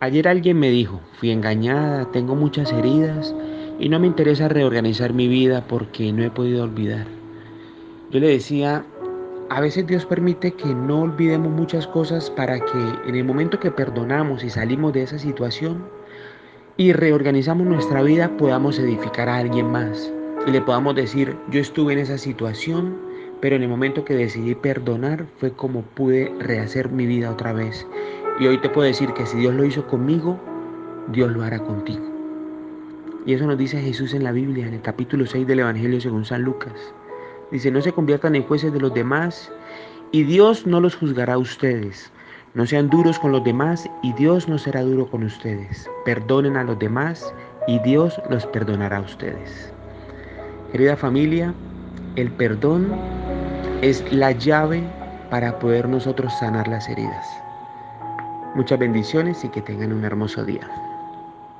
Ayer alguien me dijo, fui engañada, tengo muchas heridas y no me interesa reorganizar mi vida porque no he podido olvidar. Yo le decía, a veces Dios permite que no olvidemos muchas cosas para que en el momento que perdonamos y salimos de esa situación y reorganizamos nuestra vida podamos edificar a alguien más y le podamos decir, yo estuve en esa situación, pero en el momento que decidí perdonar fue como pude rehacer mi vida otra vez y hoy te puedo decir que si Dios lo hizo conmigo, Dios lo hará contigo. Y eso nos dice Jesús en la Biblia, en el capítulo 6 del Evangelio según San Lucas. Dice, no se conviertan en jueces de los demás y Dios no los juzgará a ustedes. No sean duros con los demás y Dios no será duro con ustedes. Perdonen a los demás y Dios los perdonará a ustedes. Querida familia, el perdón es la llave para poder nosotros sanar las heridas. Muchas bendiciones y que tengan un hermoso día.